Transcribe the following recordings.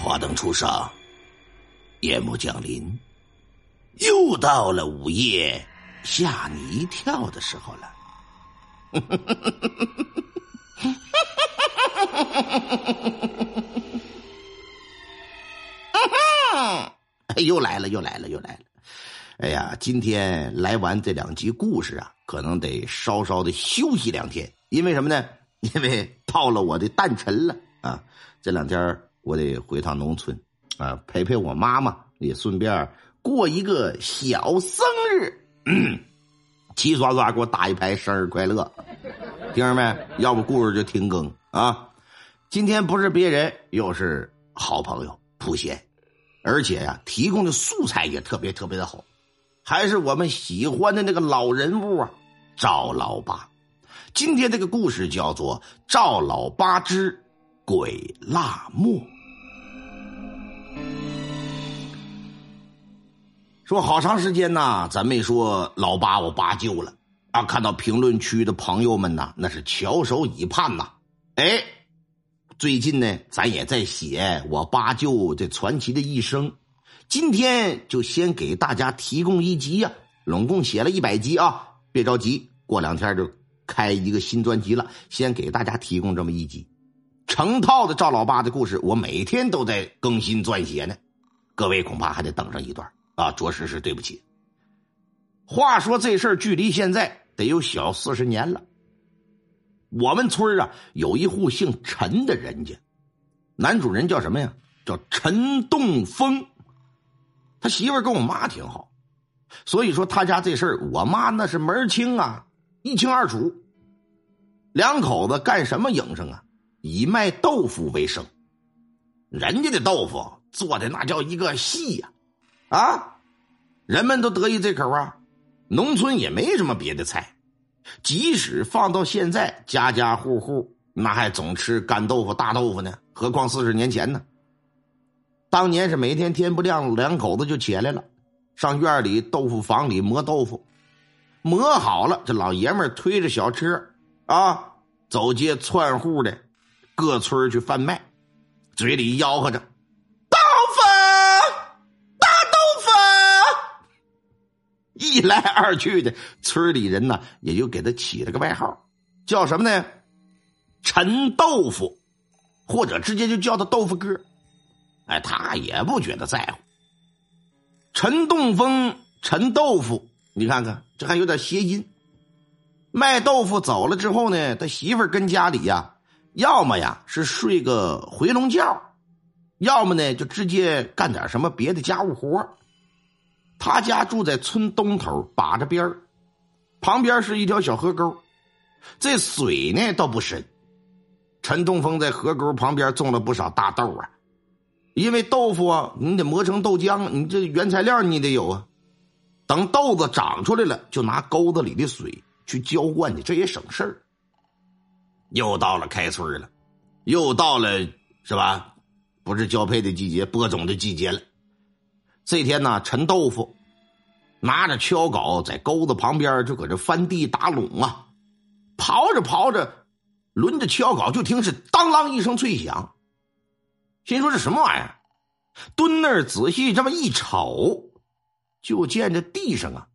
华灯初上，夜幕降临，又到了午夜吓你一跳的时候了。又来了，又来了，又来了！哎呀，今天来完这两集故事啊，可能得稍稍的休息两天，因为什么呢？因为到了我的诞辰了啊！这两天我得回趟农村啊，陪陪我妈妈，也顺便过一个小生日。嗯，齐刷刷给我打一排生日快乐，听着没？要不故事就停更啊！今天不是别人，又是好朋友普贤，而且呀，提供的素材也特别特别的好，还是我们喜欢的那个老人物啊，赵老八。今天这个故事叫做《赵老八之鬼辣末》。说好长时间呐，咱没说老八我八舅了啊！看到评论区的朋友们呐，那是翘首以盼呐。哎，最近呢，咱也在写我八舅这传奇的一生。今天就先给大家提供一集呀，拢共写了一百集啊！别着急，过两天就。开一个新专辑了，先给大家提供这么一集，成套的赵老八的故事，我每天都在更新撰写呢，各位恐怕还得等上一段啊，着实是对不起。话说这事儿距离现在得有小四十年了，我们村啊有一户姓陈的人家，男主人叫什么呀？叫陈栋峰，他媳妇跟我妈挺好，所以说他家这事儿，我妈那是门清啊。一清二楚，两口子干什么营生啊？以卖豆腐为生。人家的豆腐做的那叫一个细呀，啊人们都得意这口啊。农村也没什么别的菜，即使放到现在，家家户户那还总吃干豆腐、大豆腐呢。何况四十年前呢？当年是每天天不亮，两口子就起来了，上院里豆腐房里磨豆腐。磨好了，这老爷们推着小车啊，走街串户的，各村去贩卖，嘴里吆喝着：“一来二去的，村里人呢也就给他起了个外号，叫什么呢？陈豆腐，或者直接就叫他豆腐哥。哎，他也不觉得在乎。陈东风，陈豆腐。你看看，这还有点谐音。卖豆腐走了之后呢，他媳妇跟家里呀，要么呀是睡个回笼觉，要么呢就直接干点什么别的家务活。他家住在村东头，把着边儿，旁边是一条小河沟，这水呢倒不深。陈东风在河沟旁边种了不少大豆啊，因为豆腐啊，你得磨成豆浆，你这原材料你得有啊。等豆子长出来了，就拿沟子里的水去浇灌去，这也省事儿。又到了开春了，又到了是吧？不是交配的季节，播种的季节了。这天呢，陈豆腐拿着锹镐在沟子旁边就搁这翻地打垄啊，刨着刨着，抡着锹镐就听是当啷一声脆响，心说这什么玩意儿？蹲那儿仔细这么一瞅。就见这地上啊，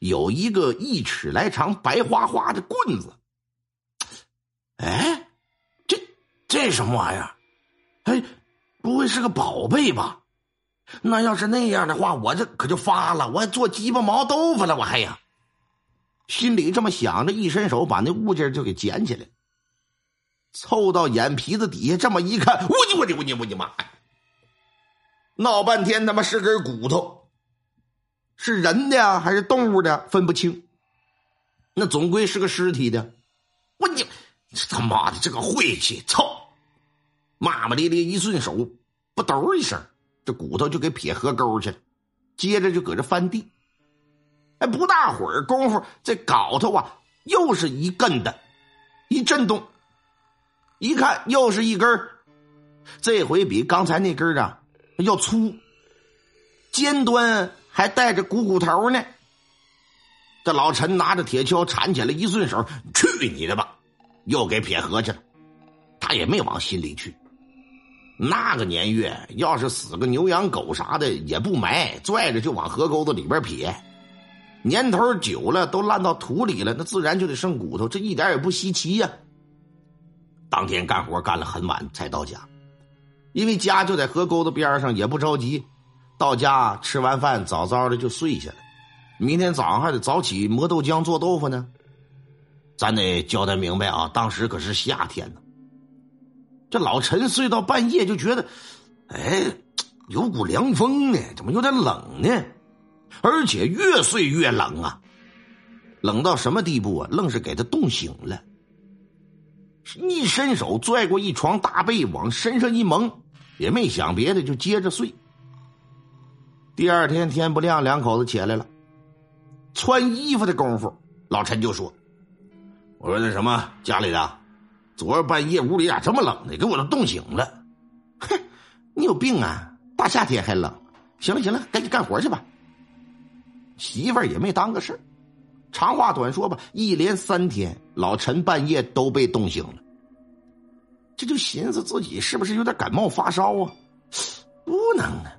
有一个一尺来长、白花花的棍子。哎，这这什么玩意儿？哎，不会是个宝贝吧？那要是那样的话，我这可就发了，我做鸡巴毛豆腐了，我还呀！心里这么想着，一伸手把那物件就给捡起来，凑到眼皮子底下这么一看，我的我的我的我的妈呀！闹半天他妈是根骨头。是人的还是动物的分不清，那总归是个尸体的。我你这他妈的这个晦气！操！骂骂咧咧一顺手，不抖一声，这骨头就给撇河沟去了。接着就搁这翻地。哎，不大会儿功夫，这镐头啊又是一根的，一震动，一看又是一根这回比刚才那根啊要粗，尖端。还带着股骨头呢。这老陈拿着铁锹铲起来，一顺手，去你的吧，又给撇河去了。他也没往心里去。那个年月，要是死个牛羊狗啥的，也不埋，拽着就往河沟子里边撇。年头久了，都烂到土里了，那自然就得剩骨头，这一点也不稀奇呀。当天干活干了很晚才到家，因为家就在河沟子边上，也不着急。到家吃完饭，早早的就睡下了。明天早上还得早起磨豆浆做豆腐呢。咱得交代明白啊，当时可是夏天呢。这老陈睡到半夜就觉得，哎，有股凉风呢，怎么有点冷呢？而且越睡越冷啊，冷到什么地步啊？愣是给他冻醒了。一伸手拽过一床大被往身上一蒙，也没想别的，就接着睡。第二天天不亮，两口子起来了，穿衣服的功夫，老陈就说：“我说那什么，家里的。”昨儿半夜屋里咋这么冷呢？给我都冻醒了。哼，你有病啊！大夏天还冷。行了行了，赶紧干活去吧。媳妇儿也没当个事儿。长话短说吧，一连三天，老陈半夜都被冻醒了。这就寻思自己是不是有点感冒发烧啊？不能啊！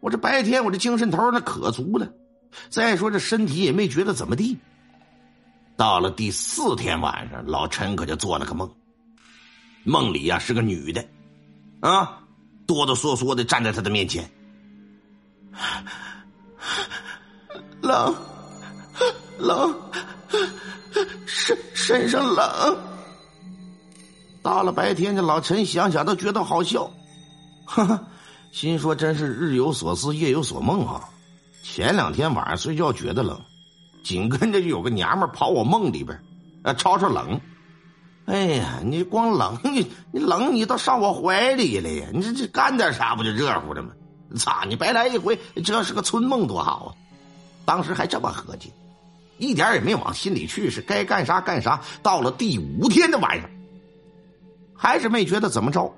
我这白天我这精神头那可足了。再说这身体也没觉得怎么地。到了第四天晚上，老陈可就做了个梦。梦里呀是个女的，啊，哆哆嗦嗦的站在他的面前，冷，冷，身身上冷。到了白天，这老陈想想都觉得好笑，哈哈，心说真是日有所思，夜有所梦啊。前两天晚上睡觉觉得冷。紧跟着就有个娘们跑我梦里边，啊，吵吵冷。哎呀，你光冷，你你冷，你倒上我怀里了呀！你这这干点啥不就热乎了吗？操，你白来一回，这是个春梦多好啊！当时还这么合计，一点也没往心里去，是该干啥干啥。到了第五天的晚上，还是没觉得怎么着，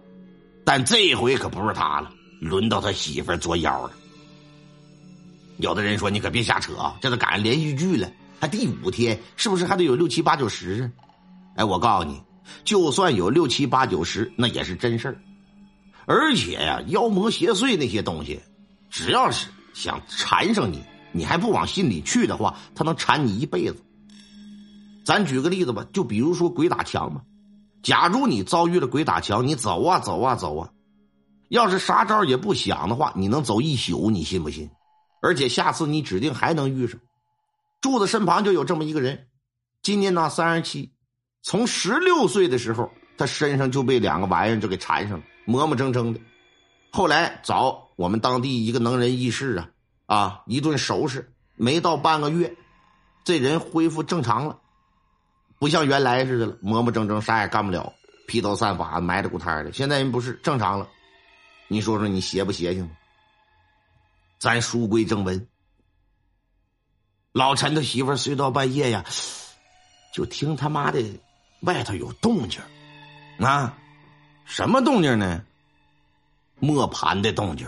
但这回可不是他了，轮到他媳妇作妖了。有的人说：“你可别瞎扯啊，这都赶上连续剧了，还第五天，是不是还得有六七八九十？”哎，我告诉你，就算有六七八九十，那也是真事儿。而且呀，妖魔邪祟那些东西，只要是想缠上你，你还不往心里去的话，他能缠你一辈子。咱举个例子吧，就比如说鬼打墙吧。假如你遭遇了鬼打墙，你走啊走啊走啊，要是啥招也不想的话，你能走一宿，你信不信？而且下次你指定还能遇上。柱子身旁就有这么一个人，今年呢三十七，从十六岁的时候，他身上就被两个玩意儿就给缠上了，磨磨蹭蹭的。后来找我们当地一个能人异士啊，啊一顿收拾，没到半个月，这人恢复正常了，不像原来似的了，磨磨蹭蹭啥也干不了，披头散发埋着骨摊的。现在人不是正常了，你说说你邪不邪性？咱书归正文，老陈他媳妇睡到半夜呀，就听他妈的外头有动静啊，什么动静呢？磨盘的动静。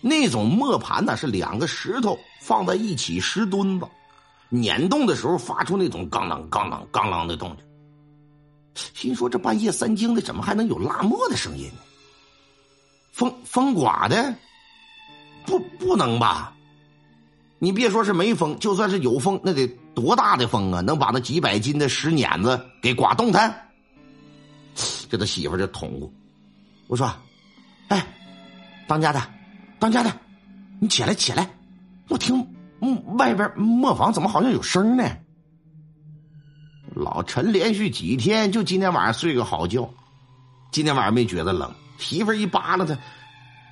那种磨盘呢，是两个石头放在一起，石墩子碾动的时候发出那种咣啷咣啷咣啷的动静。心说：“这半夜三更的，怎么还能有拉磨的声音呢？风风刮的，不不能吧？你别说是没风，就算是有风，那得多大的风啊？能把那几百斤的石碾子给刮动弹？”这他媳妇就捅咕：“我说，哎，当家的，当家的，你起来起来！我听外边磨坊怎么好像有声呢？”老陈连续几天就今天晚上睡个好觉，今天晚上没觉得冷。媳妇一扒拉他，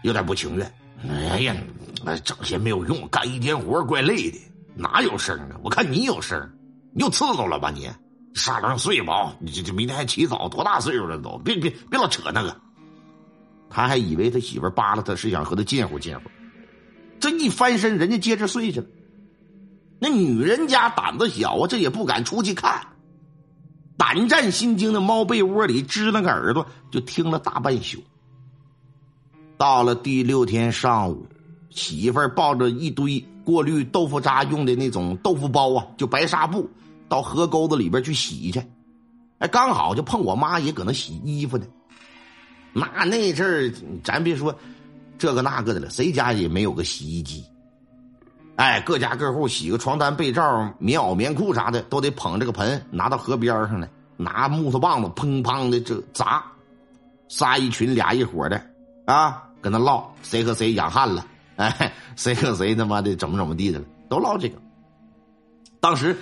有点不情愿。哎呀，那整些没有用，干一天活怪累的，哪有声啊？我看你有声，你又刺挠了吧你？沙冷睡吧，你这这明天还起早，多大岁数了都？别别别老扯那个。他还以为他媳妇扒拉他是想和他近乎近乎，这一翻身，人家接着睡去了。那女人家胆子小啊，这也不敢出去看。胆战心惊的猫被窝里支了个耳朵，就听了大半宿。到了第六天上午，媳妇儿抱着一堆过滤豆腐渣用的那种豆腐包啊，就白纱布，到河沟子里边去洗去。哎，刚好就碰我妈也搁那洗衣服呢。那那阵儿，咱别说这个那个的了，谁家也没有个洗衣机。哎，各家各户洗个床单、被罩、棉袄、棉裤啥的，都得捧这个盆拿到河边上来，拿木头棒子砰砰的这砸，仨一群俩一伙的啊，跟那唠谁和谁养汉了，哎，谁和谁他妈的怎么怎么地的了，都唠这个。当时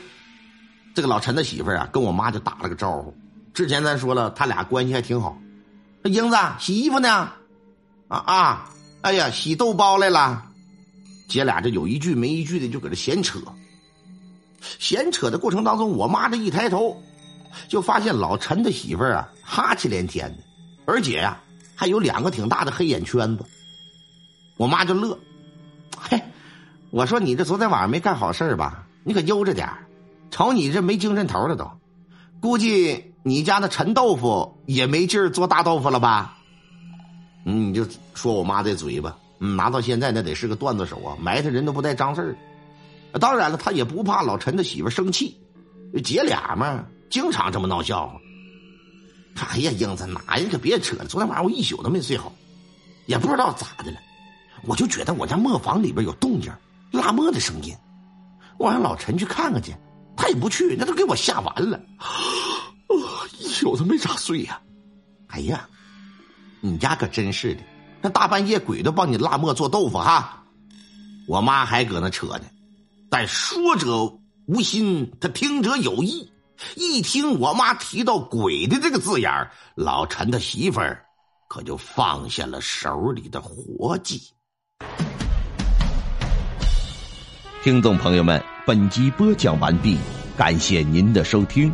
这个老陈的媳妇啊，跟我妈就打了个招呼。之前咱说了，他俩关系还挺好。英子洗衣服呢，啊啊，哎呀，洗豆包来了。姐俩这有一句没一句的就搁这闲扯，闲扯的过程当中，我妈这一抬头，就发现老陈的媳妇儿啊哈气连天的，而且呀还有两个挺大的黑眼圈子。我妈就乐，嘿，我说你这昨天晚上没干好事吧？你可悠着点瞅你这没精神头了都，估计你家的陈豆腐也没劲儿做大豆腐了吧？你就说我妈这嘴巴。嗯，拿到现在那得是个段子手啊，埋汰人都不带脏事儿。当然了，他也不怕老陈的媳妇生气，姐俩嘛，经常这么闹笑话。哎呀，英子，哪呀？可别扯了！昨天晚上我一宿都没睡好，也不知道咋的了，我就觉得我家磨坊里边有动静，拉磨的声音。我让老陈去看看去，他也不去，那都给我吓完了。一宿都没咋睡呀！哎呀，你家可真是的。那大半夜鬼都帮你拉磨做豆腐哈，我妈还搁那扯呢，但说者无心，他听者有意。一听我妈提到鬼的这个字眼老陈的媳妇儿可就放下了手里的活计。听众朋友们，本集播讲完毕，感谢您的收听。